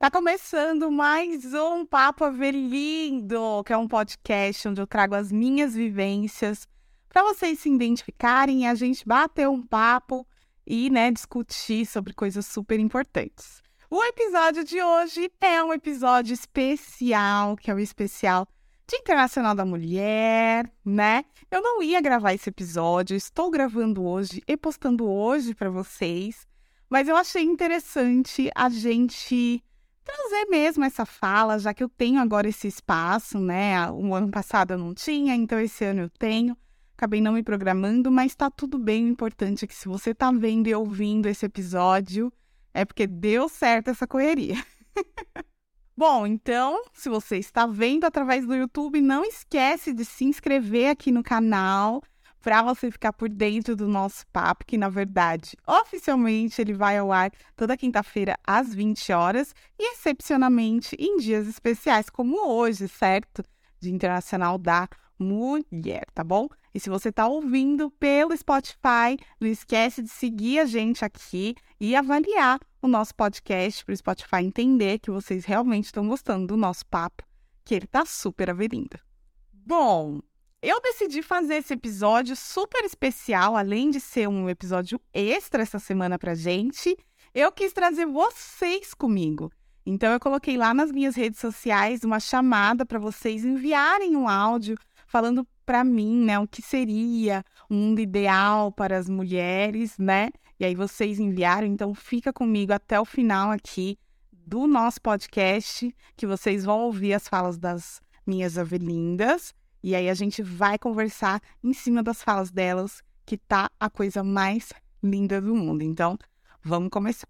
Tá começando mais um Papo Avelindo, que é um podcast onde eu trago as minhas vivências para vocês se identificarem e a gente bater um papo e, né, discutir sobre coisas super importantes. O episódio de hoje é um episódio especial, que é o especial Dia Internacional da Mulher, né? Eu não ia gravar esse episódio, estou gravando hoje e postando hoje para vocês, mas eu achei interessante a gente trazer mesmo essa fala, já que eu tenho agora esse espaço, né? O ano passado eu não tinha, então esse ano eu tenho. Acabei não me programando, mas tá tudo bem. O importante é que se você tá vendo e ouvindo esse episódio, é porque deu certo essa correria. Bom, então, se você está vendo através do YouTube, não esquece de se inscrever aqui no canal para você ficar por dentro do nosso papo, que na verdade, oficialmente ele vai ao ar toda quinta-feira às 20 horas e excepcionalmente em dias especiais como hoje, certo? Dia Internacional da Mulher, tá bom? E se você está ouvindo pelo Spotify, não esquece de seguir a gente aqui e avaliar o nosso podcast para o Spotify entender que vocês realmente estão gostando do nosso papo, que ele tá super averindo. Bom, eu decidi fazer esse episódio super especial, além de ser um episódio extra essa semana pra gente, eu quis trazer vocês comigo. Então eu coloquei lá nas minhas redes sociais uma chamada para vocês enviarem um áudio falando para mim, né, o que seria um mundo ideal para as mulheres, né? E aí vocês enviaram, então fica comigo até o final aqui do nosso podcast, que vocês vão ouvir as falas das minhas avelindas e aí a gente vai conversar em cima das falas delas, que tá a coisa mais linda do mundo. Então, vamos começar.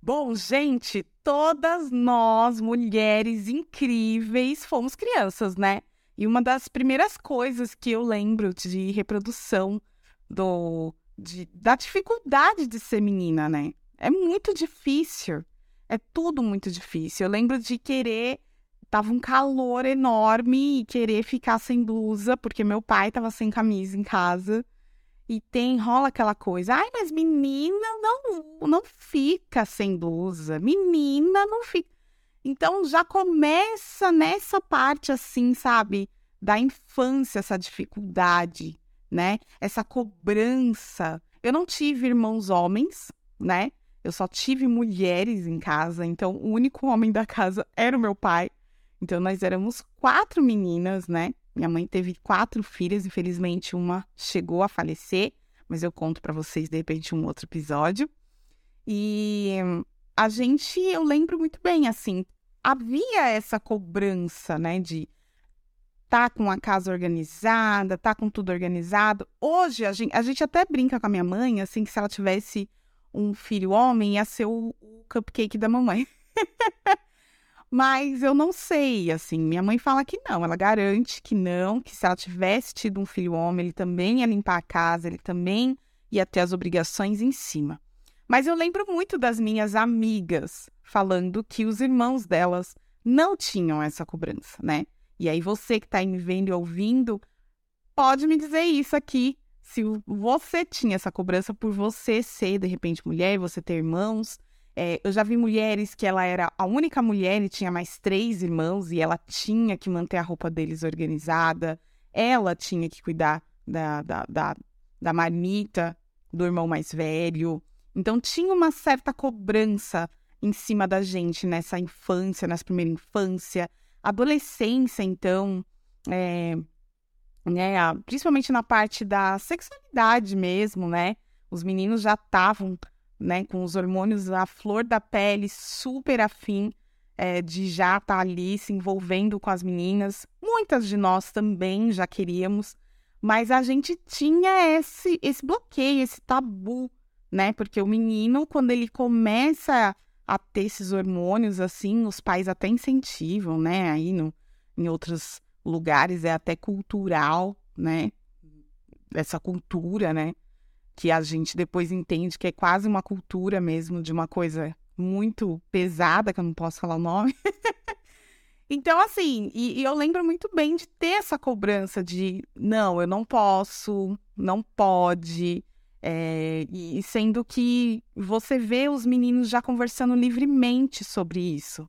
Bom, gente, todas nós, mulheres incríveis, fomos crianças, né? E uma das primeiras coisas que eu lembro de reprodução do, de, da dificuldade de ser menina, né? É muito difícil. É tudo muito difícil. Eu lembro de querer tava um calor enorme e querer ficar sem blusa, porque meu pai tava sem camisa em casa. E tem, rola aquela coisa, ai, mas menina não, não fica sem blusa, menina não fica. Então já começa nessa parte assim, sabe, da infância, essa dificuldade, né? Essa cobrança. Eu não tive irmãos homens, né? Eu só tive mulheres em casa, então o único homem da casa era o meu pai. Então, nós éramos quatro meninas, né? Minha mãe teve quatro filhas, infelizmente uma chegou a falecer, mas eu conto para vocês de repente um outro episódio. E a gente, eu lembro muito bem, assim, havia essa cobrança, né, de tá com a casa organizada, tá com tudo organizado. Hoje a gente, a gente até brinca com a minha mãe, assim, que se ela tivesse um filho homem, ia ser o, o cupcake da mamãe. Mas eu não sei, assim, minha mãe fala que não, ela garante que não, que se ela tivesse tido um filho homem, ele também ia limpar a casa, ele também ia ter as obrigações em cima. Mas eu lembro muito das minhas amigas falando que os irmãos delas não tinham essa cobrança, né? E aí você que está me vendo e ouvindo, pode me dizer isso aqui, se você tinha essa cobrança por você ser, de repente, mulher, você ter irmãos, é, eu já vi mulheres que ela era a única mulher e tinha mais três irmãos e ela tinha que manter a roupa deles organizada, ela tinha que cuidar da, da, da, da marmita do irmão mais velho. Então tinha uma certa cobrança em cima da gente nessa infância, nessa primeira infância. Adolescência, então, é, né, principalmente na parte da sexualidade mesmo, né? Os meninos já estavam né, com os hormônios à flor da pele, super afim é, de já estar tá ali se envolvendo com as meninas. Muitas de nós também já queríamos, mas a gente tinha esse, esse bloqueio, esse tabu, né? Porque o menino, quando ele começa a ter esses hormônios, assim, os pais até incentivam, né? Aí no, em outros lugares é até cultural, né? Essa cultura, né? Que a gente depois entende que é quase uma cultura mesmo de uma coisa muito pesada, que eu não posso falar o nome. então, assim, e, e, eu lembro muito bem de ter essa cobrança de não, eu não posso, não pode. É, e sendo que você vê os meninos já conversando livremente sobre isso,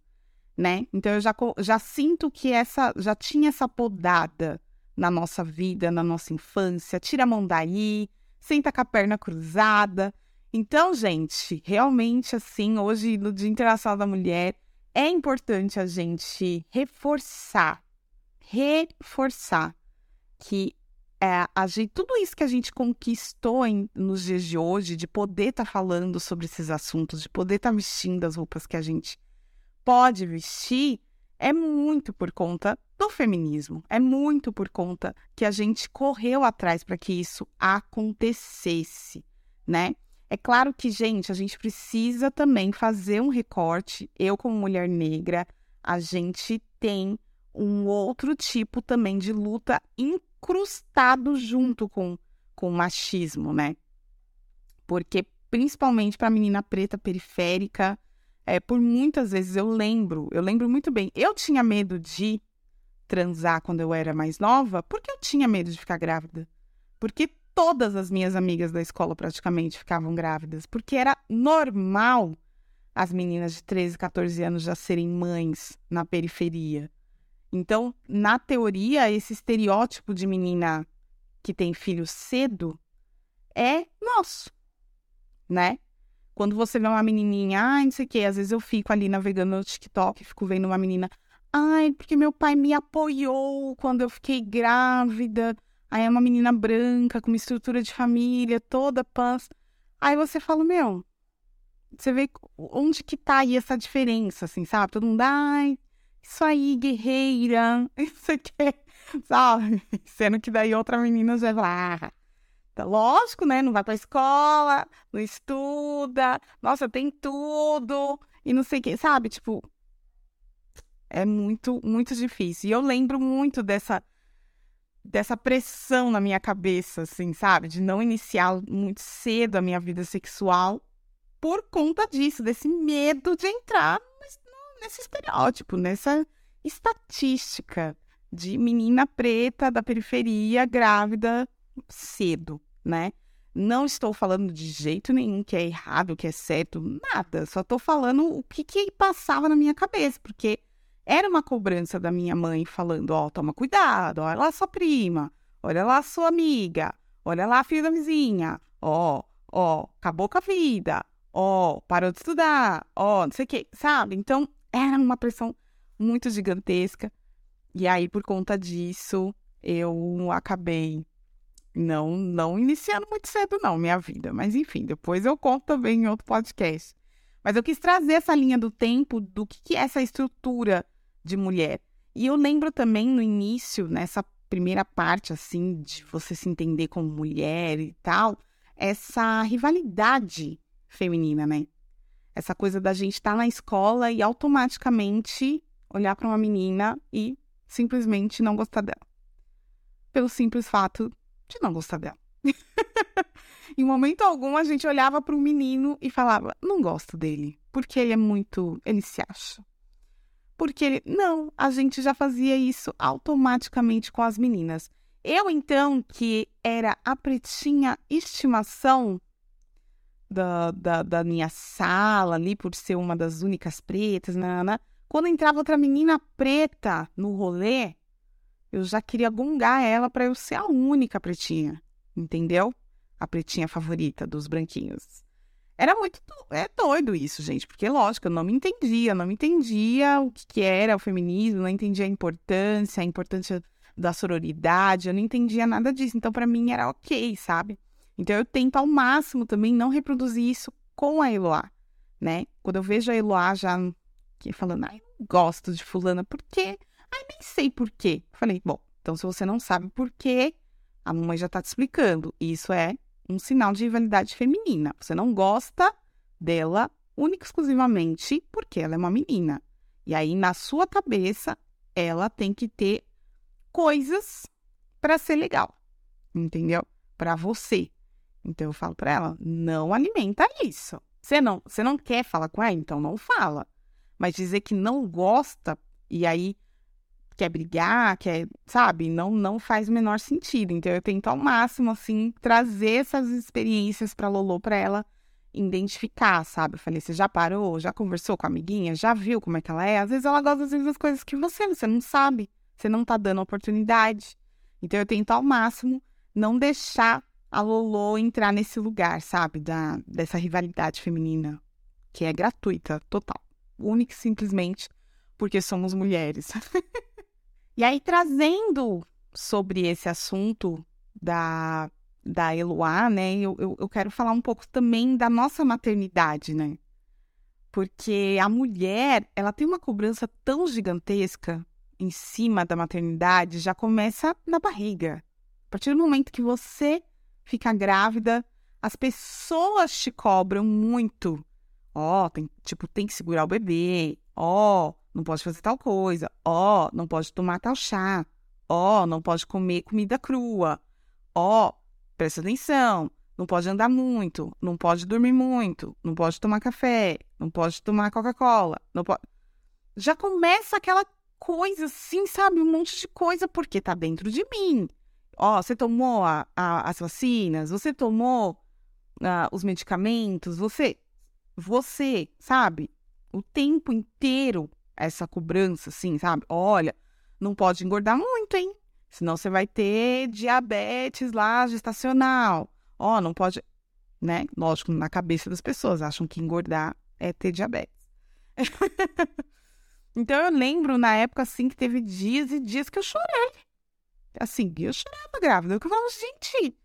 né? Então eu já, já sinto que essa já tinha essa podada na nossa vida, na nossa infância. Tira a mão daí, senta com a perna cruzada. Então, gente, realmente assim, hoje no Dia Internacional da Mulher, é importante a gente reforçar, reforçar que é, a gente, tudo isso que a gente conquistou em, nos dias de hoje, de poder estar tá falando sobre esses assuntos, de poder estar tá vestindo as roupas que a gente pode vestir, é muito por conta do feminismo, é muito por conta que a gente correu atrás para que isso acontecesse, né? É claro que, gente, a gente precisa também fazer um recorte. Eu, como mulher negra, a gente tem um outro tipo também de luta incrustado junto com, com o machismo, né? Porque, principalmente para a menina preta periférica, é, por muitas vezes eu lembro, eu lembro muito bem, eu tinha medo de transar quando eu era mais nova, porque eu tinha medo de ficar grávida. Porque todas as minhas amigas da escola praticamente ficavam grávidas, porque era normal as meninas de 13, 14 anos já serem mães na periferia. Então, na teoria, esse estereótipo de menina que tem filho cedo é nosso, né? Quando você vê uma menininha, ai, não sei o quê, às vezes eu fico ali navegando no TikTok, fico vendo uma menina, ai, porque meu pai me apoiou quando eu fiquei grávida. Aí é uma menina branca, com uma estrutura de família, toda pãs. Aí você fala, meu, você vê onde que tá aí essa diferença, assim, sabe? Todo mundo, ai, isso aí, guerreira, isso aqui, sabe? Sendo que daí outra menina já vai ah, lógico, né? Não vai pra escola, não estuda, nossa, tem tudo, e não sei o que, sabe? Tipo, é muito, muito difícil. E eu lembro muito dessa, dessa pressão na minha cabeça, assim, sabe? De não iniciar muito cedo a minha vida sexual por conta disso, desse medo de entrar nesse estereótipo, nessa estatística de menina preta da periferia grávida cedo, né? Não estou falando de jeito nenhum que é errado, que é certo, nada. Só estou falando o que, que passava na minha cabeça, porque era uma cobrança da minha mãe falando: ó, oh, toma cuidado, olha lá sua prima, olha lá sua amiga, olha lá a filha da vizinha, ó, ó, acabou com a vida, ó, parou de estudar, ó, não sei o que, sabe? Então, era uma pressão muito gigantesca. E aí, por conta disso, eu acabei não não iniciando muito cedo, não, minha vida. Mas enfim, depois eu conto também em outro podcast. Mas eu quis trazer essa linha do tempo do que, que é essa estrutura de mulher. E eu lembro também no início, nessa primeira parte, assim, de você se entender como mulher e tal, essa rivalidade feminina, né? Essa coisa da gente estar tá na escola e automaticamente olhar para uma menina e simplesmente não gostar dela. Pelo simples fato de não gostar dela. em momento algum a gente olhava para um menino e falava: "Não gosto dele, porque ele é muito, ele se acha". Porque ele, não, a gente já fazia isso automaticamente com as meninas. Eu então que era a pretinha estimação da, da, da minha sala ali, por ser uma das únicas pretas, nana, quando entrava outra menina preta no rolê, eu já queria gongar ela para eu ser a única pretinha, entendeu? A pretinha favorita dos branquinhos. Era muito é doido isso, gente, porque lógico, eu não me entendia, não me entendia o que, que era o feminismo, não entendia a importância, a importância da sororidade, eu não entendia nada disso. Então, para mim era ok, sabe? Então eu tento ao máximo também não reproduzir isso com a Eloá, né? Quando eu vejo a Eloá já falando, ai, não gosto de fulana, por quê? Ai, nem sei por quê. Falei, bom, então se você não sabe por quê, a mamãe já tá te explicando. Isso é um sinal de rivalidade feminina. Você não gosta dela única e exclusivamente porque ela é uma menina. E aí, na sua cabeça, ela tem que ter coisas para ser legal, entendeu? Para você. Então eu falo para ela, não alimenta isso. Você não, você não quer falar com ela, então não fala. Mas dizer que não gosta e aí quer brigar, quer, sabe? Não, não faz o menor sentido. Então eu tento ao máximo, assim, trazer essas experiências pra Lolo pra ela identificar, sabe? Eu falei, você já parou? Já conversou com a amiguinha? Já viu como é que ela é? Às vezes ela gosta das mesmas coisas que você, você não sabe. Você não tá dando oportunidade. Então eu tento ao máximo não deixar a Lolo entrar nesse lugar, sabe? Da, dessa rivalidade feminina, que é gratuita, total. Única e simplesmente porque somos mulheres. e aí, trazendo sobre esse assunto da, da Eloá, né? Eu, eu, eu quero falar um pouco também da nossa maternidade, né? Porque a mulher, ela tem uma cobrança tão gigantesca em cima da maternidade, já começa na barriga. A partir do momento que você fica grávida, as pessoas te cobram muito. Ó, oh, tem, tipo, tem que segurar o bebê. Ó, oh, não pode fazer tal coisa. Ó, oh, não pode tomar tal chá. Ó, não pode comer comida crua. Ó, presta atenção. Não pode andar muito, não pode dormir muito, não pode tomar café, não pode tomar Coca-Cola, não pode. Já começa aquela coisa assim, sabe? Um monte de coisa, porque tá dentro de mim. Ó, você tomou a, a, as vacinas, você tomou uh, os medicamentos, você, você, sabe? O tempo inteiro essa cobrança, assim, sabe? Olha, não pode engordar muito, hein? Senão você vai ter diabetes lá gestacional. Ó, não pode, né? Lógico, na cabeça das pessoas acham que engordar é ter diabetes. então eu lembro na época assim que teve dias e dias que eu chorei. Assim, eu chorava grávida. Eu falava, gente,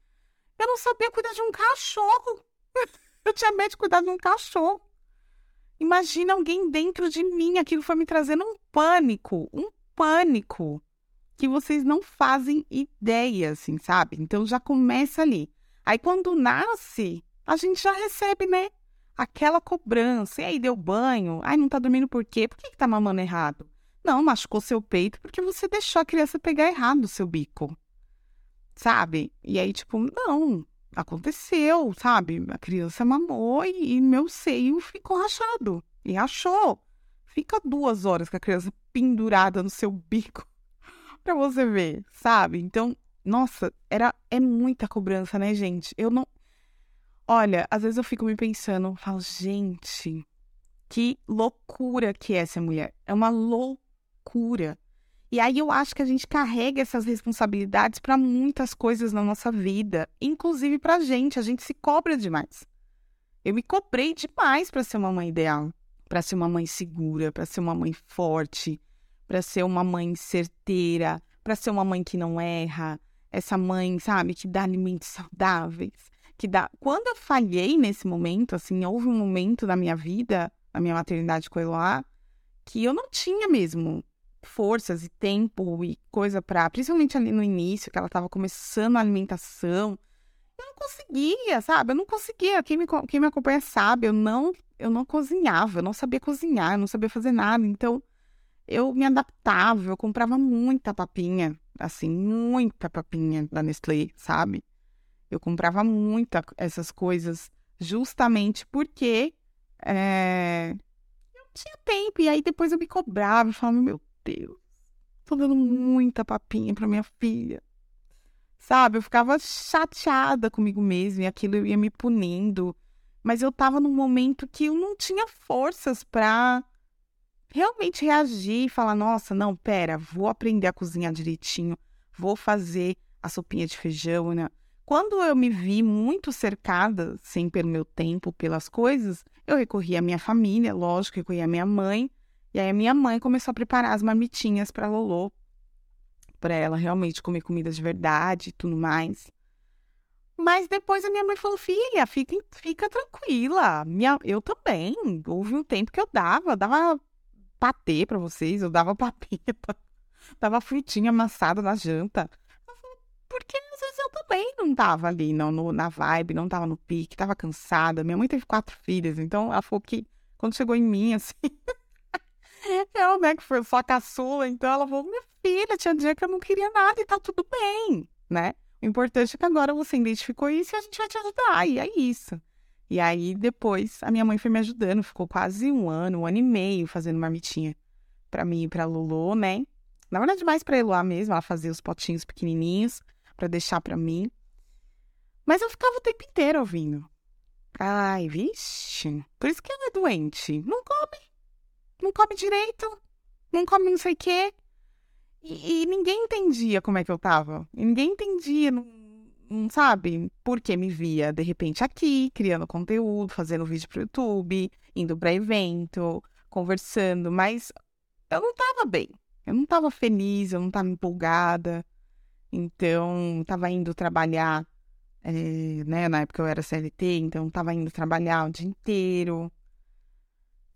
eu não sabia cuidar de um cachorro. eu tinha medo de cuidar de um cachorro. Imagina alguém dentro de mim, aquilo foi me trazendo um pânico, um pânico que vocês não fazem ideia, assim, sabe? Então já começa ali. Aí quando nasce, a gente já recebe, né? Aquela cobrança. E aí deu banho? Ai, não tá dormindo por quê? Por que, que tá mamando errado? Não, machucou seu peito porque você deixou a criança pegar errado o seu bico. Sabe? E aí, tipo, não, aconteceu, sabe? A criança mamou e, e meu seio ficou rachado. E rachou. Fica duas horas com a criança pendurada no seu bico pra você ver, sabe? Então, nossa, era, é muita cobrança, né, gente? Eu não. Olha, às vezes eu fico me pensando, falo, gente, que loucura que é essa mulher. É uma loucura. E aí eu acho que a gente carrega essas responsabilidades para muitas coisas na nossa vida, inclusive para a gente. A gente se cobra demais. Eu me cobrei demais para ser uma mãe ideal, para ser uma mãe segura, para ser uma mãe forte, para ser uma mãe certeira, para ser uma mãe que não erra, essa mãe, sabe, que dá alimentos saudáveis, que dá. Quando eu falhei nesse momento, assim, houve um momento na minha vida, na minha maternidade com a Eloá, que eu não tinha mesmo forças e tempo e coisa para, principalmente ali no início, que ela estava começando a alimentação, eu não conseguia, sabe? Eu não conseguia. Quem me, quem me acompanha sabe, eu não, eu não cozinhava, eu não sabia cozinhar, eu não sabia fazer nada. Então, eu me adaptava, eu comprava muita papinha, assim, muita papinha da Nestlé, sabe? Eu comprava muita essas coisas justamente porque é, eu não tinha tempo. E aí depois eu me cobrava, eu falava, meu Deus, tô dando muita papinha pra minha filha. Sabe, eu ficava chateada comigo mesma e aquilo ia me punindo. Mas eu tava num momento que eu não tinha forças pra realmente reagir e falar: nossa, não, pera, vou aprender a cozinhar direitinho, vou fazer a sopinha de feijão, né? Quando eu me vi muito cercada, sem pelo meu tempo, pelas coisas, eu recorri à minha família, lógico, recorri à minha mãe, e aí a minha mãe começou a preparar as marmitinhas para Lolo, para ela realmente comer comida de verdade e tudo mais. Mas depois a minha mãe falou: filha, fica, fica tranquila. Minha, eu também. Houve um tempo que eu dava, dava patê para vocês, eu dava papeta, dava frutinha amassada na janta. Porque às vezes eu também não tava ali não, no, na vibe, não tava no pique, tava cansada. Minha mãe teve quatro filhas, então ela falou que quando chegou em mim, assim, eu, né, que foi só caçula, então ela falou, minha filha, tinha dia que eu não queria nada e tá tudo bem, né? O importante é que agora você identificou isso e a gente vai te ajudar, e é isso. E aí, depois, a minha mãe foi me ajudando, ficou quase um ano, um ano e meio fazendo marmitinha para mim e pra Lulu, né? Na verdade, mais pra Eloá mesmo, ela fazia os potinhos pequenininhos pra deixar pra mim. Mas eu ficava o tempo inteiro ouvindo. Ai, vixe, por isso que ela é doente. Não come, não come direito, não come não sei o quê. E, e, ninguém entendia como é que eu tava. E ninguém entendia, não, não sabe, por que me via de repente aqui, criando conteúdo, fazendo vídeo pro YouTube, indo pra evento, conversando, mas eu não tava bem. Eu não tava feliz, eu não tava empolgada. Então, tava indo trabalhar, é, né? Na época eu era CLT, então tava indo trabalhar o dia inteiro.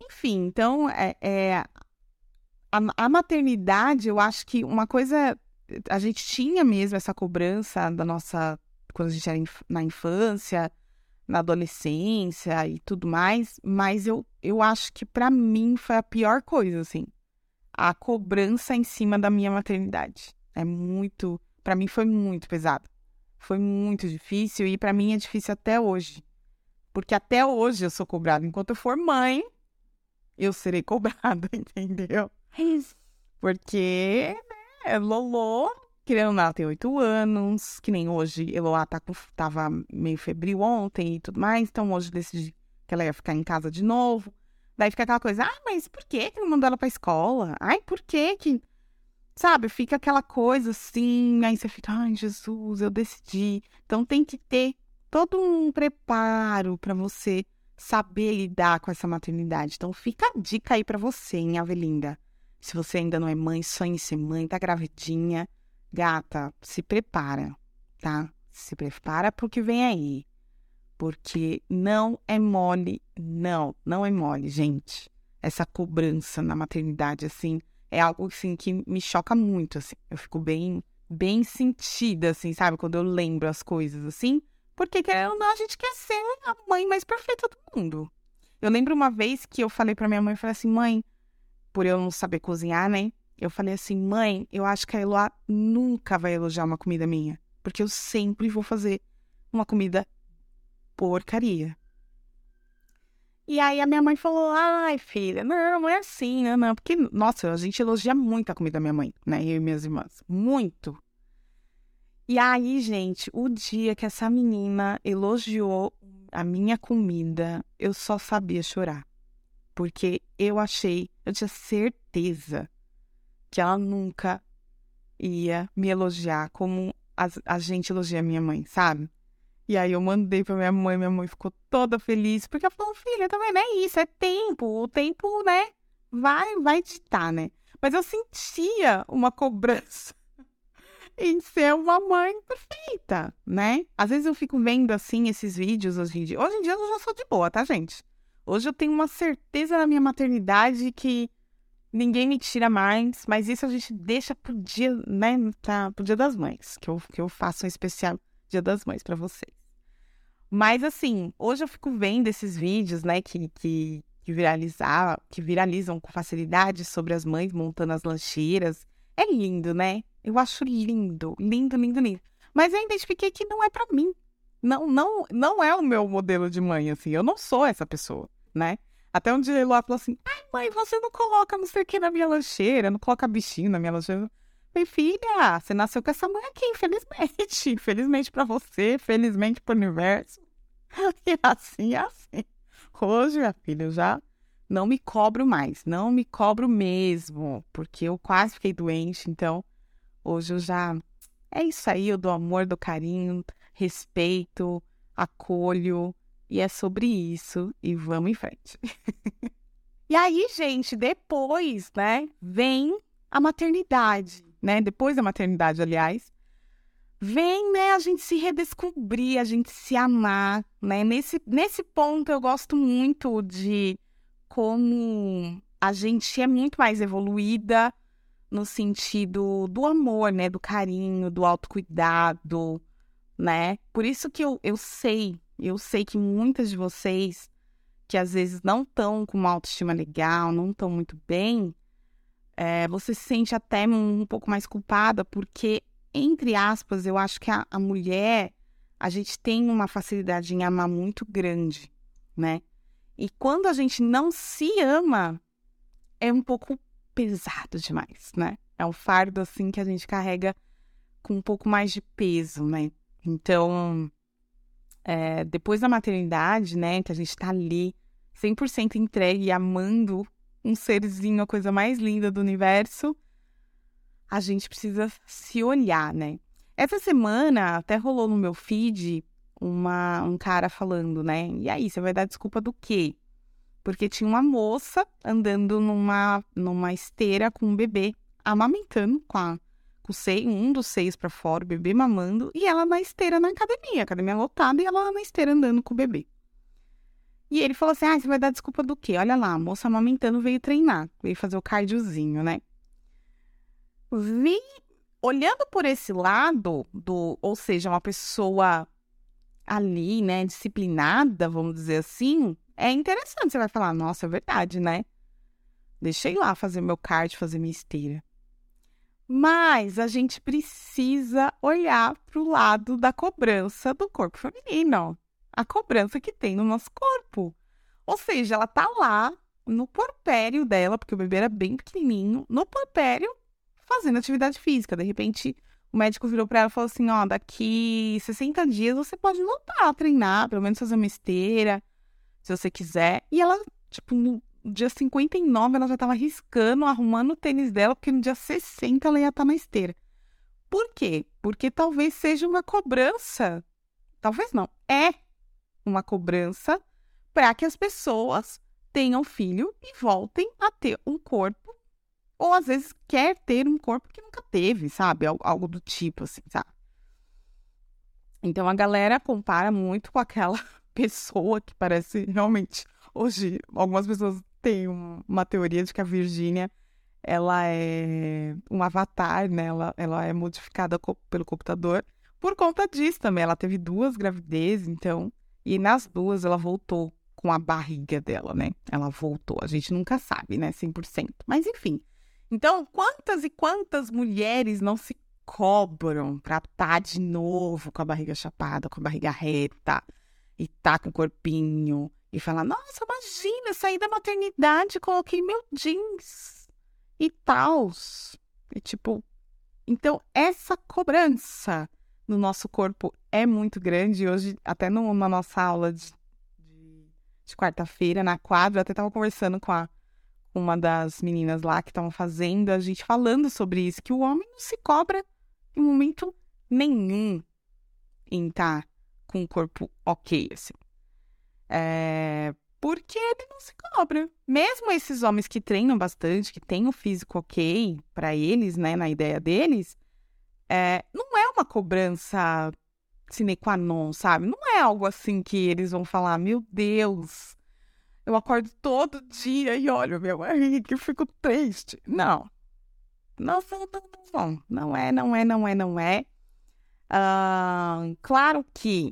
Enfim, então, é, é a, a maternidade, eu acho que uma coisa. A gente tinha mesmo essa cobrança da nossa. Quando a gente era inf na infância, na adolescência e tudo mais, mas eu, eu acho que para mim foi a pior coisa, assim. A cobrança em cima da minha maternidade. É muito. para mim foi muito pesado. Foi muito difícil e para mim é difícil até hoje. Porque até hoje eu sou cobrada. Enquanto eu for mãe, eu serei cobrada, entendeu? Porque, né, Lolo, querendo ou não, tem oito anos, que nem hoje, Eloá tá com, tava meio febril ontem e tudo mais, então hoje decidi que ela ia ficar em casa de novo. Daí fica aquela coisa, ah, mas por que que não mandou ela pra escola? Ai, por que que... Sabe, fica aquela coisa assim, aí você fica, ai, Jesus, eu decidi. Então tem que ter todo um preparo para você saber lidar com essa maternidade. Então fica a dica aí para você, hein, Avelinda. Se você ainda não é mãe, sonhe ser mãe, tá gravidinha. Gata, se prepara, tá? Se prepara pro que vem aí. Porque não é mole, não, não é mole, gente. Essa cobrança na maternidade, assim, é algo, assim, que me choca muito, assim. Eu fico bem, bem sentida, assim, sabe? Quando eu lembro as coisas, assim. Porque, querendo ou não, a gente quer ser a mãe mais perfeita do mundo. Eu lembro uma vez que eu falei pra minha mãe, eu falei assim, mãe, por eu não saber cozinhar, né? Eu falei assim, mãe, eu acho que a Eloá nunca vai elogiar uma comida minha. Porque eu sempre vou fazer uma comida porcaria. E aí a minha mãe falou, ai, filha, não, não é assim, né? Não, porque, nossa, a gente elogia muito a comida da minha mãe, né? Eu e minhas irmãs. Muito. E aí, gente, o dia que essa menina elogiou a minha comida, eu só sabia chorar porque eu achei, eu tinha certeza que ela nunca ia me elogiar como a, a gente elogia minha mãe, sabe? E aí eu mandei pra minha mãe, minha mãe ficou toda feliz, porque ela falou, filha, também não é isso, é tempo, o tempo, né, vai, vai ditar, né? Mas eu sentia uma cobrança em ser uma mãe perfeita, né? Às vezes eu fico vendo, assim, esses vídeos hoje em dia. Hoje em dia eu já sou de boa, tá, gente? Hoje eu tenho uma certeza na minha maternidade que ninguém me tira mais, mas isso a gente deixa pro dia, né, tá, pro dia das mães, que eu, que eu faço um especial dia das mães para vocês. Mas assim, hoje eu fico vendo esses vídeos, né, que, que, que, viralizar, que viralizam com facilidade sobre as mães montando as lancheiras. É lindo, né? Eu acho lindo, lindo, lindo, lindo. Mas eu identifiquei que não é para mim não, não, não é o meu modelo de mãe, assim. Eu não sou essa pessoa, né? Até um dia ele falou assim: ai, mãe, você não coloca não sei o que na minha lancheira, não coloca bichinho na minha lancheira. falei, filha, você nasceu com essa mãe aqui, infelizmente. Infelizmente para você, felizmente pro universo. E assim é assim. Hoje, minha filha, eu já não me cobro mais, não me cobro mesmo, porque eu quase fiquei doente, então hoje eu já. É isso aí, eu dou amor, dou carinho, respeito, acolho. E é sobre isso. E vamos em frente. e aí, gente, depois, né, vem a maternidade, né? Depois da maternidade, aliás, vem, né, a gente se redescobrir, a gente se amar, né? Nesse, nesse ponto eu gosto muito de como a gente é muito mais evoluída no sentido do amor, né, do carinho, do autocuidado, né? Por isso que eu, eu sei, eu sei que muitas de vocês que às vezes não estão com uma autoestima legal, não estão muito bem, é, você se sente até um pouco mais culpada, porque, entre aspas, eu acho que a, a mulher, a gente tem uma facilidade em amar muito grande, né? E quando a gente não se ama, é um pouco pesado demais, né? É um fardo, assim, que a gente carrega com um pouco mais de peso, né? Então, é, depois da maternidade, né, que a gente tá ali 100% entregue e amando um serzinho, a coisa mais linda do universo, a gente precisa se olhar, né? Essa semana até rolou no meu feed uma, um cara falando, né? E aí, você vai dar desculpa do quê? Porque tinha uma moça andando numa, numa esteira com um bebê, amamentando com, a, com seio, um dos seios para fora, o bebê mamando, e ela na esteira na academia, academia lotada, e ela na esteira andando com o bebê. E ele falou assim: ah, você vai dar desculpa do quê? Olha lá, a moça amamentando veio treinar, veio fazer o cardiozinho, né? Vi, olhando por esse lado, do, ou seja, uma pessoa ali, né, disciplinada, vamos dizer assim, é interessante. Você vai falar, nossa, é verdade, né? Deixei lá fazer meu cardio, fazer minha esteira. Mas a gente precisa olhar para o lado da cobrança do corpo feminino. A cobrança que tem no nosso corpo. Ou seja, ela tá lá no porpério dela, porque o bebê era bem pequenininho, no porpério, fazendo atividade física. De repente, o médico virou para ela e falou assim: ó, daqui 60 dias você pode voltar a treinar, pelo menos fazer uma esteira, se você quiser. E ela, tipo, no dia 59, ela já tava riscando, arrumando o tênis dela, porque no dia 60 ela ia estar tá na esteira. Por quê? Porque talvez seja uma cobrança. Talvez não. É uma cobrança para que as pessoas tenham filho e voltem a ter um corpo ou às vezes quer ter um corpo que nunca teve, sabe? Algo do tipo, assim, sabe? Então a galera compara muito com aquela pessoa que parece realmente. Hoje, algumas pessoas têm uma teoria de que a Virgínia ela é um avatar, né? Ela, ela é modificada co pelo computador. Por conta disso também, ela teve duas gravidezes, então, e nas duas ela voltou com a barriga dela, né? Ela voltou. A gente nunca sabe, né? 100%. Mas enfim, então, quantas e quantas mulheres não se cobram pra estar tá de novo com a barriga chapada, com a barriga reta, e tá com o corpinho, e falar, nossa, imagina, saí da maternidade, coloquei meu jeans e tal. E tipo, então essa cobrança no nosso corpo é muito grande. Hoje, até no, na nossa aula de, de, de quarta-feira, na quadra, eu até tava conversando com a uma das meninas lá que estavam fazendo, a gente falando sobre isso, que o homem não se cobra em momento nenhum em estar tá com o corpo ok, assim. É, porque ele não se cobra. Mesmo esses homens que treinam bastante, que têm o físico ok para eles, né, na ideia deles, é, não é uma cobrança sine qua non, sabe? Não é algo assim que eles vão falar, meu Deus, eu acordo todo dia e olho minha barriga e fico triste. Não. Não, não, não, não. é, não é, não é, não é. Claro que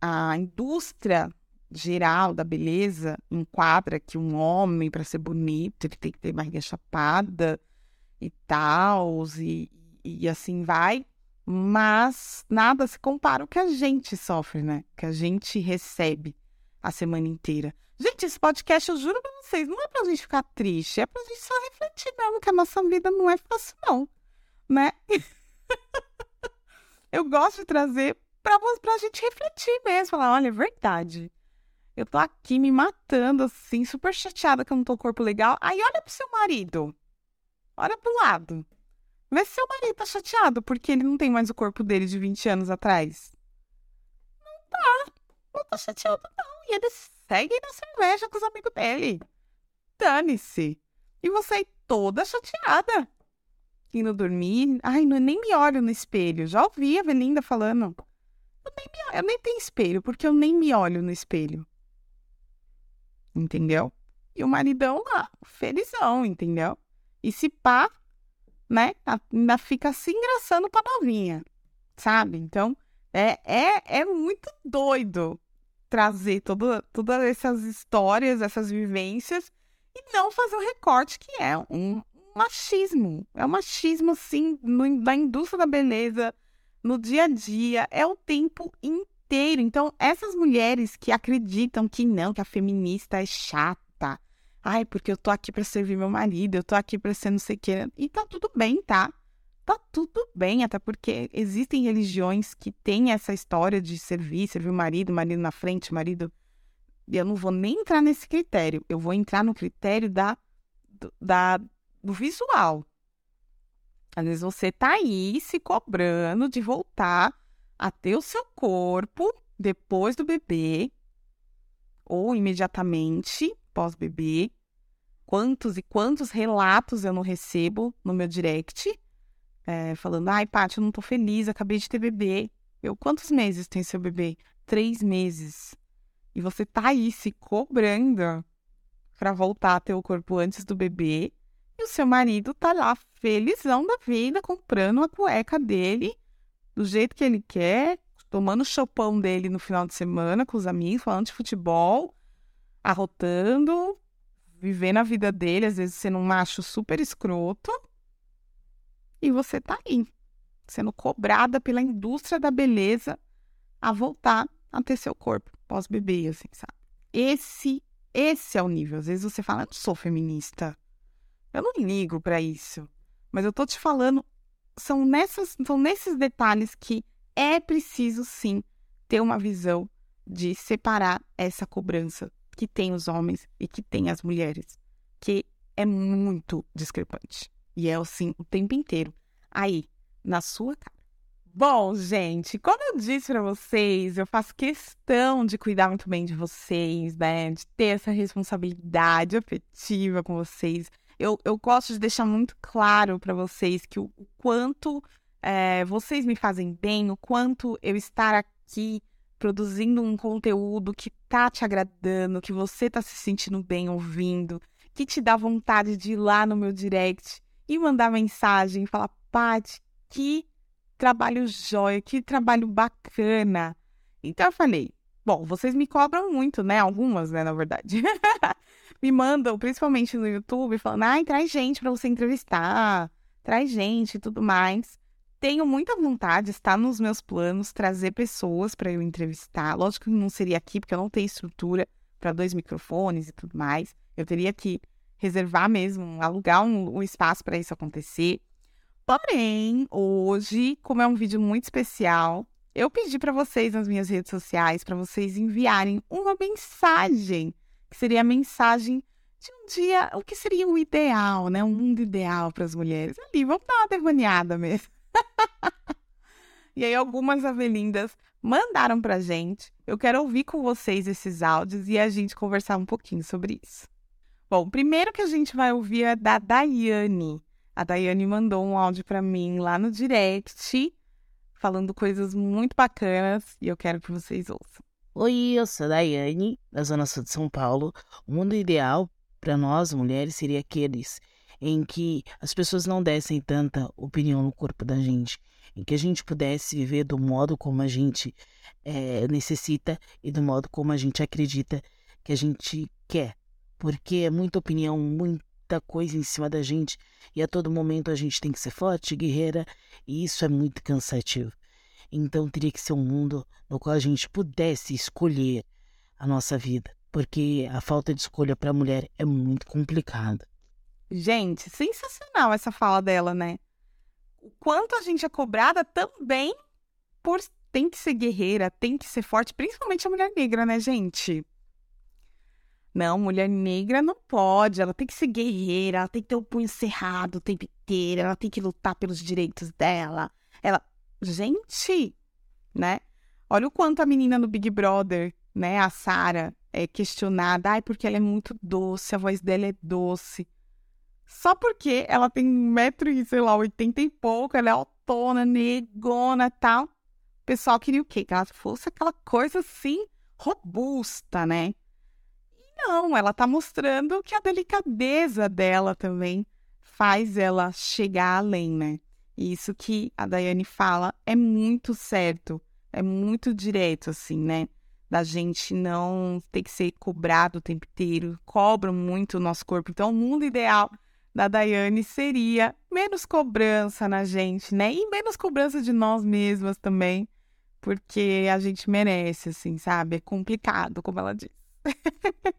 a indústria geral da beleza enquadra que um homem, para ser bonito, ele tem que ter barriga chapada e tal, e, e assim vai. Mas nada se compara ao que a gente sofre, né? Que a gente recebe a semana inteira. Gente, esse podcast, eu juro pra vocês, não é pra gente ficar triste, é pra gente só refletir mesmo que a nossa vida não é fácil, não. Né? eu gosto de trazer pra, pra gente refletir mesmo. Falar, olha, é verdade. Eu tô aqui me matando, assim, super chateada que eu não tô corpo legal. Aí olha pro seu marido. Olha pro lado. Vê se seu marido tá chateado porque ele não tem mais o corpo dele de 20 anos atrás. Não tá. Não tá chateado, não. E ele segue na cerveja com os amigos dele. Dane-se. E você aí toda chateada. Indo dormir. Ai, não, nem me olho no espelho. Já ouvi a Belinda falando. Nem, me, eu nem tenho espelho, porque eu nem me olho no espelho. Entendeu? E o maridão lá, felizão, entendeu? E se pá, né? Ainda fica se engraçando pra novinha. Sabe? Então, é, é, é muito doido trazer todo, todas essas histórias, essas vivências e não fazer o recorte que é um machismo. É um machismo, assim, no, indústria da beleza, no dia a dia, é o tempo inteiro. Então, essas mulheres que acreditam que não, que a feminista é chata, Ai, porque eu tô aqui para servir meu marido, eu tô aqui para ser não sei o quê. E tá tudo bem, tá? Tá tudo bem, até porque existem religiões que têm essa história de servir, servir o marido, marido na frente, marido. Eu não vou nem entrar nesse critério, eu vou entrar no critério da, da, do visual. Às vezes você tá aí se cobrando de voltar a ter o seu corpo depois do bebê ou imediatamente pós-bebê. Quantos e quantos relatos eu não recebo no meu direct, é, falando: ai, Paty, eu não tô feliz, acabei de ter bebê. Eu, quantos meses tem seu bebê? Três meses. E você tá aí se cobrando para voltar a ter o corpo antes do bebê. Seu marido tá lá felizão da vida, comprando a cueca dele do jeito que ele quer, tomando o chopão dele no final de semana com os amigos, falando de futebol, arrotando, vivendo a vida dele, às vezes sendo um macho super escroto. E você tá aí, sendo cobrada pela indústria da beleza a voltar a ter seu corpo pós-bebê, assim, sabe? Esse, esse é o nível. Às vezes você fala, eu não sou feminista. Eu não ligo para isso. Mas eu tô te falando, são, nessas, são nesses detalhes que é preciso sim ter uma visão de separar essa cobrança que tem os homens e que tem as mulheres, que é muito discrepante. E é assim o tempo inteiro. Aí, na sua cara. Bom, gente, como eu disse para vocês, eu faço questão de cuidar muito bem de vocês, né? De ter essa responsabilidade afetiva com vocês. Eu, eu gosto de deixar muito claro para vocês que o, o quanto é, vocês me fazem bem, o quanto eu estar aqui produzindo um conteúdo que tá te agradando, que você tá se sentindo bem ouvindo, que te dá vontade de ir lá no meu direct e mandar mensagem, falar, Paty, que trabalho jóia, que trabalho bacana. Então eu falei, bom, vocês me cobram muito, né? Algumas, né, na verdade. me mandam, principalmente no YouTube, falando, ai, traz gente para você entrevistar, traz gente e tudo mais tenho muita vontade, está nos meus planos, trazer pessoas para eu entrevistar. Lógico que não seria aqui, porque eu não tenho estrutura para dois microfones e tudo mais. Eu teria que reservar mesmo, alugar um, um espaço para isso acontecer. Porém, hoje, como é um vídeo muito especial, eu pedi para vocês nas minhas redes sociais para vocês enviarem uma mensagem, que seria a mensagem de um dia, o que seria o ideal, né? Um mundo ideal para as mulheres. Ali, vamos dar uma devaneada mesmo. e aí, algumas avelindas mandaram pra gente. Eu quero ouvir com vocês esses áudios e a gente conversar um pouquinho sobre isso. Bom, o primeiro que a gente vai ouvir é da Daiane. A Daiane mandou um áudio para mim lá no direct, falando coisas muito bacanas e eu quero que vocês ouçam. Oi, eu sou a Daiane, da Zona Sul de São Paulo. O mundo ideal para nós mulheres seria aqueles em que as pessoas não dessem tanta opinião no corpo da gente, em que a gente pudesse viver do modo como a gente é, necessita e do modo como a gente acredita que a gente quer. Porque é muita opinião, muita coisa em cima da gente e a todo momento a gente tem que ser forte, guerreira, e isso é muito cansativo. Então teria que ser um mundo no qual a gente pudesse escolher a nossa vida, porque a falta de escolha para a mulher é muito complicada. Gente, sensacional essa fala dela, né? O quanto a gente é cobrada também por tem que ser guerreira, tem que ser forte, principalmente a mulher negra, né, gente? Não, mulher negra não pode, ela tem que ser guerreira, ela tem que ter o punho cerrado o tempo inteiro, ela tem que lutar pelos direitos dela. Ela, gente, né? Olha o quanto a menina no Big Brother, né, a Sara, é questionada, ai, porque ela é muito doce, a voz dela é doce. Só porque ela tem um metro e, sei lá, oitenta e pouco, ela é autona, negona tal. O pessoal queria o quê? Que ela fosse aquela coisa assim, robusta, né? E não, ela tá mostrando que a delicadeza dela também faz ela chegar além, né? E isso que a Daiane fala é muito certo, é muito direto, assim, né? Da gente não ter que ser cobrado o tempo inteiro, cobram muito o nosso corpo. Então, o mundo ideal da Daiane seria menos cobrança na gente, né? E menos cobrança de nós mesmas também, porque a gente merece, assim, sabe? É complicado, como ela diz.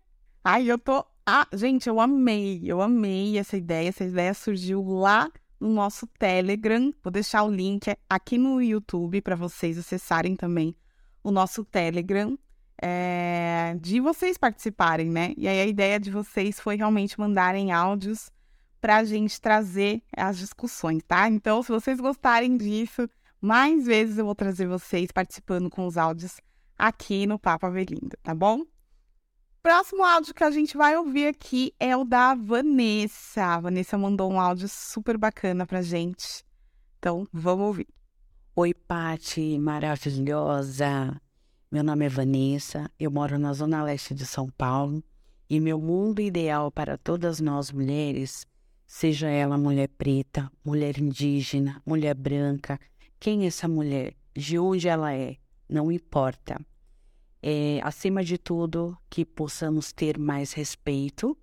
Ai, eu tô Ah, gente, eu amei, eu amei essa ideia. Essa ideia surgiu lá no nosso Telegram. Vou deixar o link aqui no YouTube para vocês acessarem também o nosso Telegram. É, de vocês participarem, né? E aí a ideia de vocês foi realmente mandarem áudios para a gente trazer as discussões, tá? Então, se vocês gostarem disso, mais vezes eu vou trazer vocês participando com os áudios aqui no Papo Avelindo, tá bom? Próximo áudio que a gente vai ouvir aqui é o da Vanessa. A Vanessa mandou um áudio super bacana pra gente. Então, vamos ouvir. Oi, Pati, maravilhosa. Meu nome é Vanessa, eu moro na zona leste de São Paulo e meu mundo ideal para todas nós mulheres, seja ela mulher preta, mulher indígena, mulher branca, quem é essa mulher, de onde ela é, não importa é, acima de tudo, que possamos ter mais respeito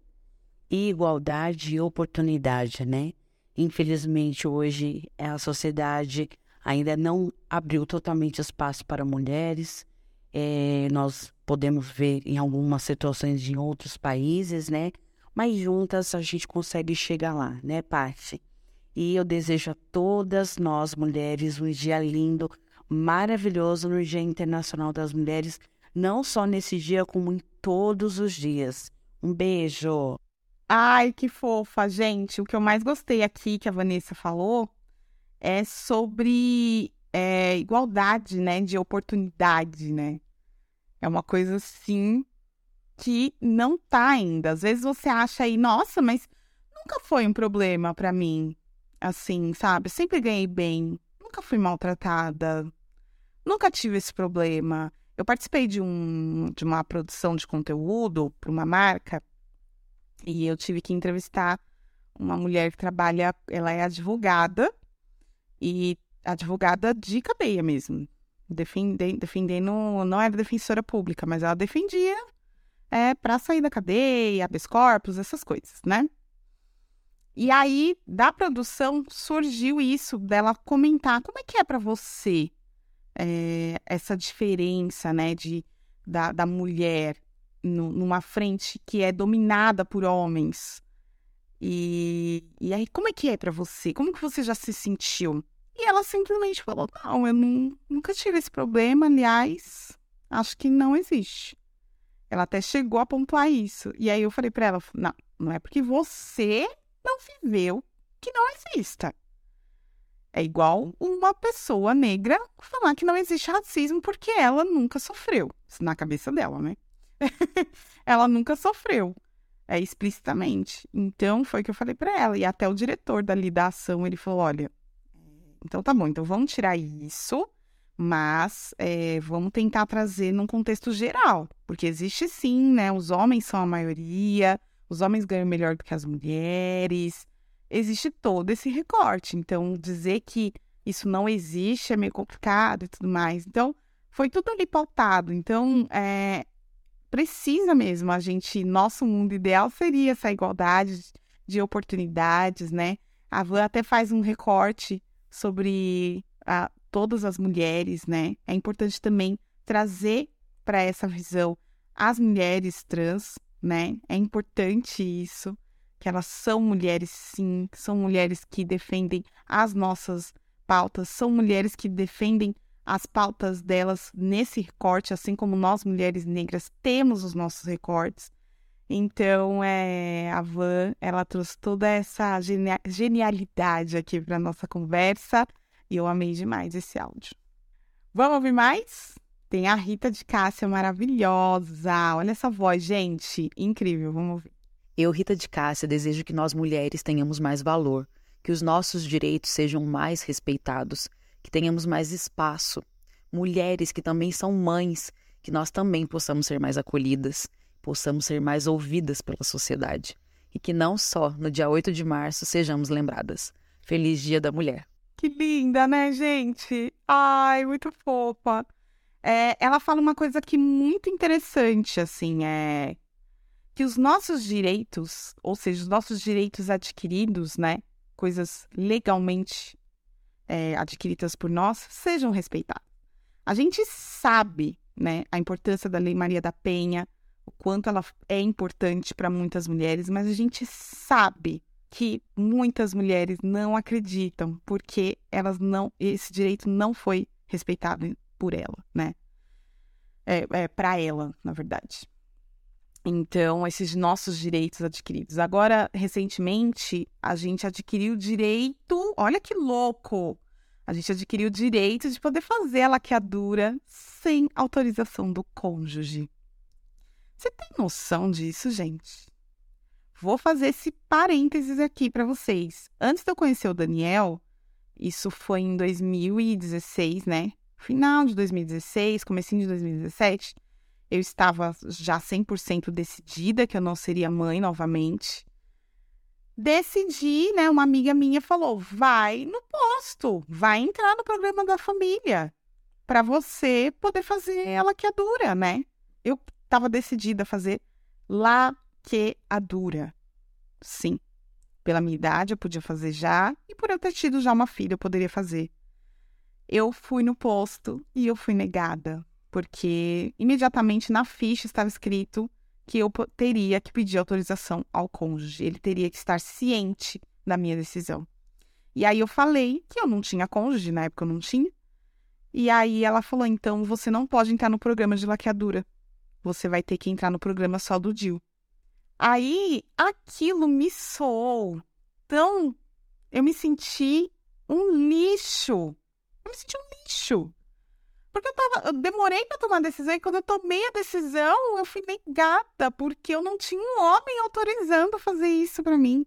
e igualdade e oportunidade, né? Infelizmente, hoje a sociedade ainda não abriu totalmente espaço para mulheres. É, nós podemos ver em algumas situações em outros países, né? Mas juntas a gente consegue chegar lá, né, Paty? E eu desejo a todas nós mulheres um dia lindo, maravilhoso no Dia Internacional das Mulheres não só nesse dia, como em todos os dias. Um beijo. Ai, que fofa, gente. O que eu mais gostei aqui que a Vanessa falou é sobre é, igualdade, né? De oportunidade, né? É uma coisa assim que não tá ainda. Às vezes você acha aí, nossa, mas nunca foi um problema para mim. Assim, sabe? Sempre ganhei bem. Nunca fui maltratada. Nunca tive esse problema. Eu participei de, um, de uma produção de conteúdo para uma marca e eu tive que entrevistar uma mulher que trabalha, ela é advogada e advogada de cadeia mesmo. Defendendo, defendendo não era defensora pública, mas ela defendia é, para sair da cadeia, habeas corpus, essas coisas, né? E aí, da produção, surgiu isso dela comentar como é que é para você é, essa diferença, né, de, da, da mulher no, numa frente que é dominada por homens. E, e aí, como é que é para você? Como que você já se sentiu? E ela simplesmente falou: Não, eu não, nunca tive esse problema, aliás, acho que não existe. Ela até chegou a pontuar isso. E aí eu falei para ela: Não, não é porque você não viveu que não exista. É igual uma pessoa negra falar que não existe racismo porque ela nunca sofreu. Na cabeça dela, né? ela nunca sofreu. É explicitamente. Então, foi o que eu falei para ela. E até o diretor dali da ação, ele falou: olha, então tá bom, então vamos tirar isso, mas é, vamos tentar trazer num contexto geral. Porque existe sim, né? Os homens são a maioria, os homens ganham melhor do que as mulheres existe todo esse recorte. Então, dizer que isso não existe é meio complicado e tudo mais. Então, foi tudo ali pautado. Então, é, precisa mesmo a gente. Nosso mundo ideal seria essa igualdade de oportunidades, né? A Van até faz um recorte sobre a, todas as mulheres, né? É importante também trazer para essa visão as mulheres trans, né? É importante isso que elas são mulheres, sim, são mulheres que defendem as nossas pautas, são mulheres que defendem as pautas delas nesse recorte, assim como nós, mulheres negras, temos os nossos recortes. Então, é, a Van, ela trouxe toda essa genialidade aqui para nossa conversa e eu amei demais esse áudio. Vamos ouvir mais? Tem a Rita de Cássia maravilhosa. Olha essa voz, gente, incrível. Vamos ouvir. Eu, Rita de Cássia, desejo que nós mulheres tenhamos mais valor, que os nossos direitos sejam mais respeitados, que tenhamos mais espaço. Mulheres que também são mães, que nós também possamos ser mais acolhidas, possamos ser mais ouvidas pela sociedade. E que não só no dia 8 de março sejamos lembradas. Feliz Dia da Mulher. Que linda, né, gente? Ai, muito fofa. É, ela fala uma coisa aqui muito interessante, assim, é que os nossos direitos, ou seja, os nossos direitos adquiridos, né, coisas legalmente é, adquiridas por nós, sejam respeitados. A gente sabe, né, a importância da Lei Maria da Penha, o quanto ela é importante para muitas mulheres, mas a gente sabe que muitas mulheres não acreditam porque elas não esse direito não foi respeitado por ela, né? É, é para ela, na verdade. Então, esses nossos direitos adquiridos. Agora, recentemente, a gente adquiriu o direito. Olha que louco! A gente adquiriu o direito de poder fazer a laqueadura sem autorização do cônjuge. Você tem noção disso, gente? Vou fazer esse parênteses aqui para vocês. Antes de eu conhecer o Daniel, isso foi em 2016, né? Final de 2016, comecinho de 2017 eu estava já 100% decidida que eu não seria mãe novamente. Decidi, né? Uma amiga minha falou: vai no posto, vai entrar no programa da família para você poder fazer a laqueadura, né? Eu estava decidida a fazer laqueadura. Sim. Pela minha idade, eu podia fazer já, e por eu ter tido já uma filha, eu poderia fazer. Eu fui no posto e eu fui negada porque imediatamente na ficha estava escrito que eu teria que pedir autorização ao cônjuge, ele teria que estar ciente da minha decisão. E aí eu falei que eu não tinha cônjuge, na época eu não tinha. E aí ela falou: então você não pode entrar no programa de laqueadura. Você vai ter que entrar no programa só do DIL. Aí aquilo me soou tão. Eu me senti um lixo. Eu me senti um lixo. Porque eu, tava, eu demorei para tomar a decisão e quando eu tomei a decisão, eu fui negada, porque eu não tinha um homem autorizando fazer isso para mim.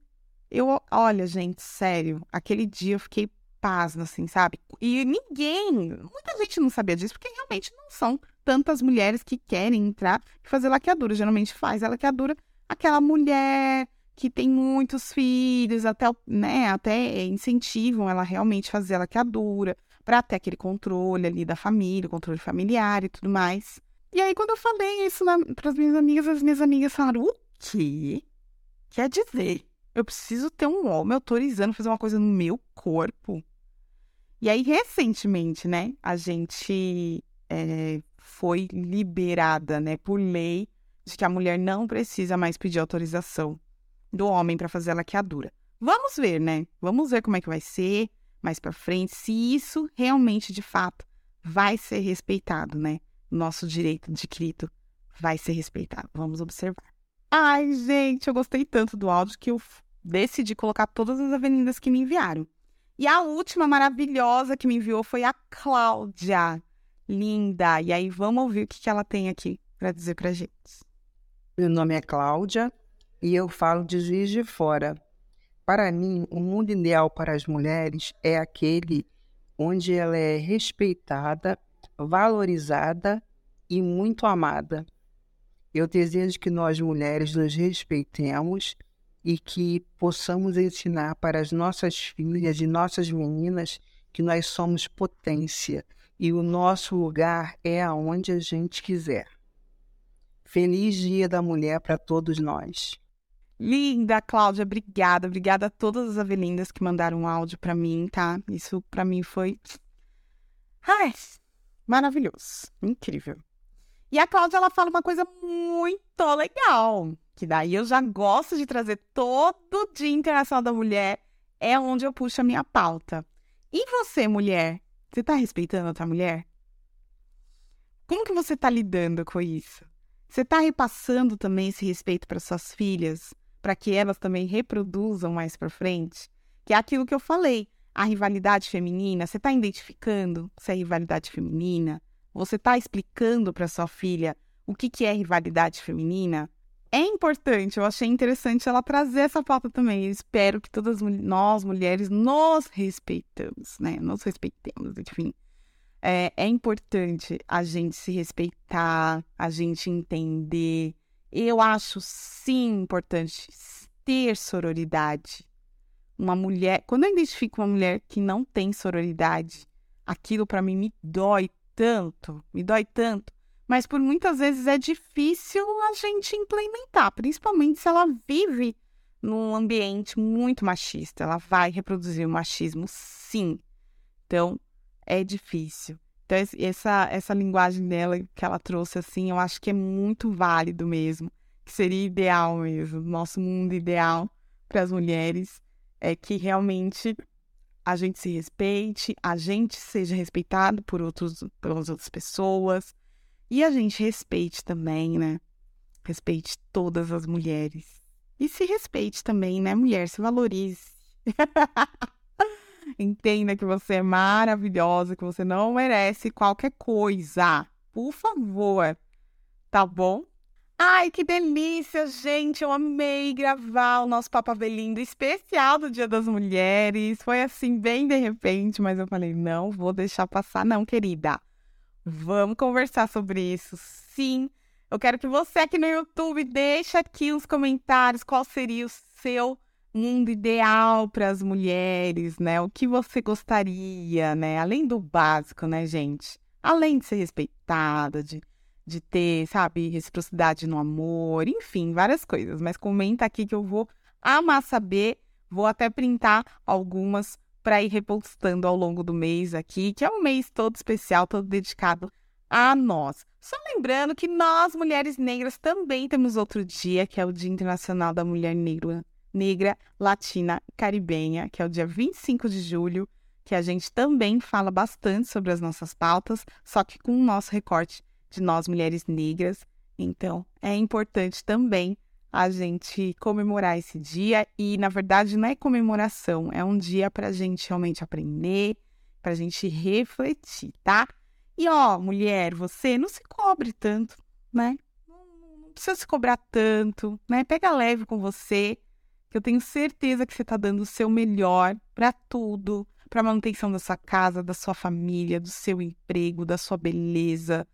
Eu, olha, gente, sério, aquele dia eu fiquei pasma, assim, sabe? E ninguém, muita gente não sabia disso, porque realmente não são tantas mulheres que querem entrar e fazer laqueadura. Geralmente faz a laqueadura aquela mulher que tem muitos filhos, até, né, até incentivam ela realmente fazer a laqueadura para ter aquele controle ali da família, controle familiar e tudo mais. E aí, quando eu falei isso para as minhas amigas, as minhas amigas falaram: o quê? Quer dizer, eu preciso ter um homem autorizando fazer uma coisa no meu corpo? E aí, recentemente, né, a gente é, foi liberada, né, por lei, de que a mulher não precisa mais pedir autorização do homem para fazer a laqueadura. Vamos ver, né? Vamos ver como é que vai ser mais para frente, se isso realmente de fato vai ser respeitado, né? Nosso direito adquirido vai ser respeitado. Vamos observar. Ai, gente, eu gostei tanto do áudio que eu decidi colocar todas as avenidas que me enviaram. E a última maravilhosa que me enviou foi a Cláudia. Linda. E aí, vamos ouvir o que, que ela tem aqui para dizer para gente. Meu nome é Cláudia e eu falo de Juiz de Fora. Para mim, o mundo ideal para as mulheres é aquele onde ela é respeitada, valorizada e muito amada. Eu desejo que nós mulheres nos respeitemos e que possamos ensinar para as nossas filhas e nossas meninas que nós somos potência e o nosso lugar é aonde a gente quiser. Feliz Dia da Mulher para todos nós. Linda, Cláudia, obrigada. Obrigada a todas as Avelindas que mandaram um áudio para mim, tá? Isso para mim foi. Ai, maravilhoso. Incrível. E a Cláudia, ela fala uma coisa muito legal. Que daí eu já gosto de trazer todo Dia Internacional da Mulher. É onde eu puxo a minha pauta. E você, mulher? Você tá respeitando outra mulher? Como que você tá lidando com isso? Você tá repassando também esse respeito para suas filhas? Para que elas também reproduzam mais para frente, que é aquilo que eu falei, a rivalidade feminina, você está identificando se é rivalidade feminina? Você está explicando para sua filha o que, que é rivalidade feminina? É importante, eu achei interessante ela trazer essa pauta também. Eu espero que todas nós, mulheres, nos respeitamos, né? Nos respeitemos, enfim. É, é importante a gente se respeitar, a gente entender eu acho sim importante ter sororidade. Uma mulher, quando eu identifico uma mulher que não tem sororidade, aquilo para mim me dói tanto, me dói tanto. Mas por muitas vezes é difícil a gente implementar, principalmente se ela vive num ambiente muito machista. Ela vai reproduzir o machismo, sim. Então, é difícil. Então, essa, essa linguagem dela que ela trouxe, assim, eu acho que é muito válido mesmo. Que seria ideal mesmo. Nosso mundo ideal para as mulheres é que realmente a gente se respeite, a gente seja respeitado por outros, pelas outras pessoas e a gente respeite também, né? Respeite todas as mulheres. E se respeite também, né, mulher? Se valorize. Entenda que você é maravilhosa, que você não merece qualquer coisa. Por favor. Tá bom? Ai, que delícia, gente! Eu amei gravar o nosso Papo Avelindo especial do Dia das Mulheres. Foi assim, bem de repente, mas eu falei: não vou deixar passar, não, querida. Vamos conversar sobre isso, sim. Eu quero que você aqui no YouTube deixe aqui nos comentários qual seria o seu mundo ideal para as mulheres, né? O que você gostaria, né? Além do básico, né, gente? Além de ser respeitada, de, de ter, sabe, reciprocidade no amor, enfim, várias coisas. Mas comenta aqui que eu vou amar saber. Vou até printar algumas para ir repostando ao longo do mês aqui, que é um mês todo especial, todo dedicado a nós. Só lembrando que nós, mulheres negras, também temos outro dia, que é o Dia Internacional da Mulher Negra negra, latina, caribenha, que é o dia 25 de julho, que a gente também fala bastante sobre as nossas pautas, só que com o nosso recorte de nós mulheres negras. Então, é importante também a gente comemorar esse dia e, na verdade, não é comemoração, é um dia para a gente realmente aprender, para a gente refletir, tá? E ó, mulher, você não se cobre tanto, né? Não precisa se cobrar tanto, né? Pega leve com você que eu tenho certeza que você está dando o seu melhor para tudo, para a manutenção da sua casa, da sua família, do seu emprego, da sua beleza.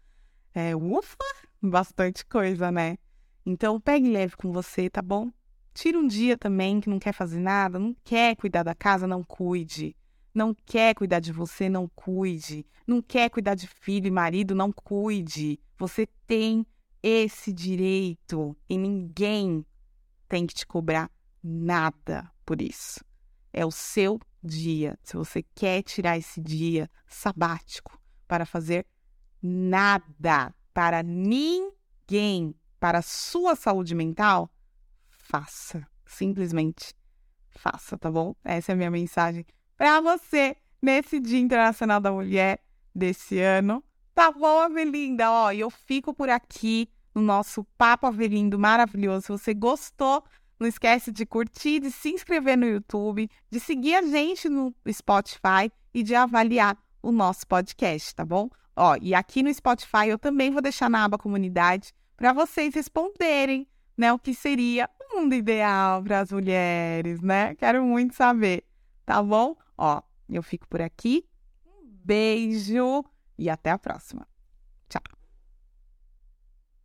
É, ufa, bastante coisa, né? Então pegue leve com você, tá bom? Tira um dia também que não quer fazer nada, não quer cuidar da casa, não cuide. Não quer cuidar de você, não cuide. Não quer cuidar de filho e marido, não cuide. Você tem esse direito e ninguém tem que te cobrar nada por isso. É o seu dia. Se você quer tirar esse dia sabático para fazer nada para ninguém, para a sua saúde mental, faça. Simplesmente faça, tá bom? Essa é a minha mensagem para você nesse Dia Internacional da Mulher desse ano. Tá bom, Avelinda? Ó, eu fico por aqui no nosso Papo Avelindo maravilhoso. Se você gostou não esquece de curtir, de se inscrever no YouTube, de seguir a gente no Spotify e de avaliar o nosso podcast, tá bom? Ó, e aqui no Spotify eu também vou deixar na aba comunidade para vocês responderem, né, o que seria o mundo ideal para as mulheres, né? Quero muito saber, tá bom? Ó, eu fico por aqui. Um beijo e até a próxima. Tchau.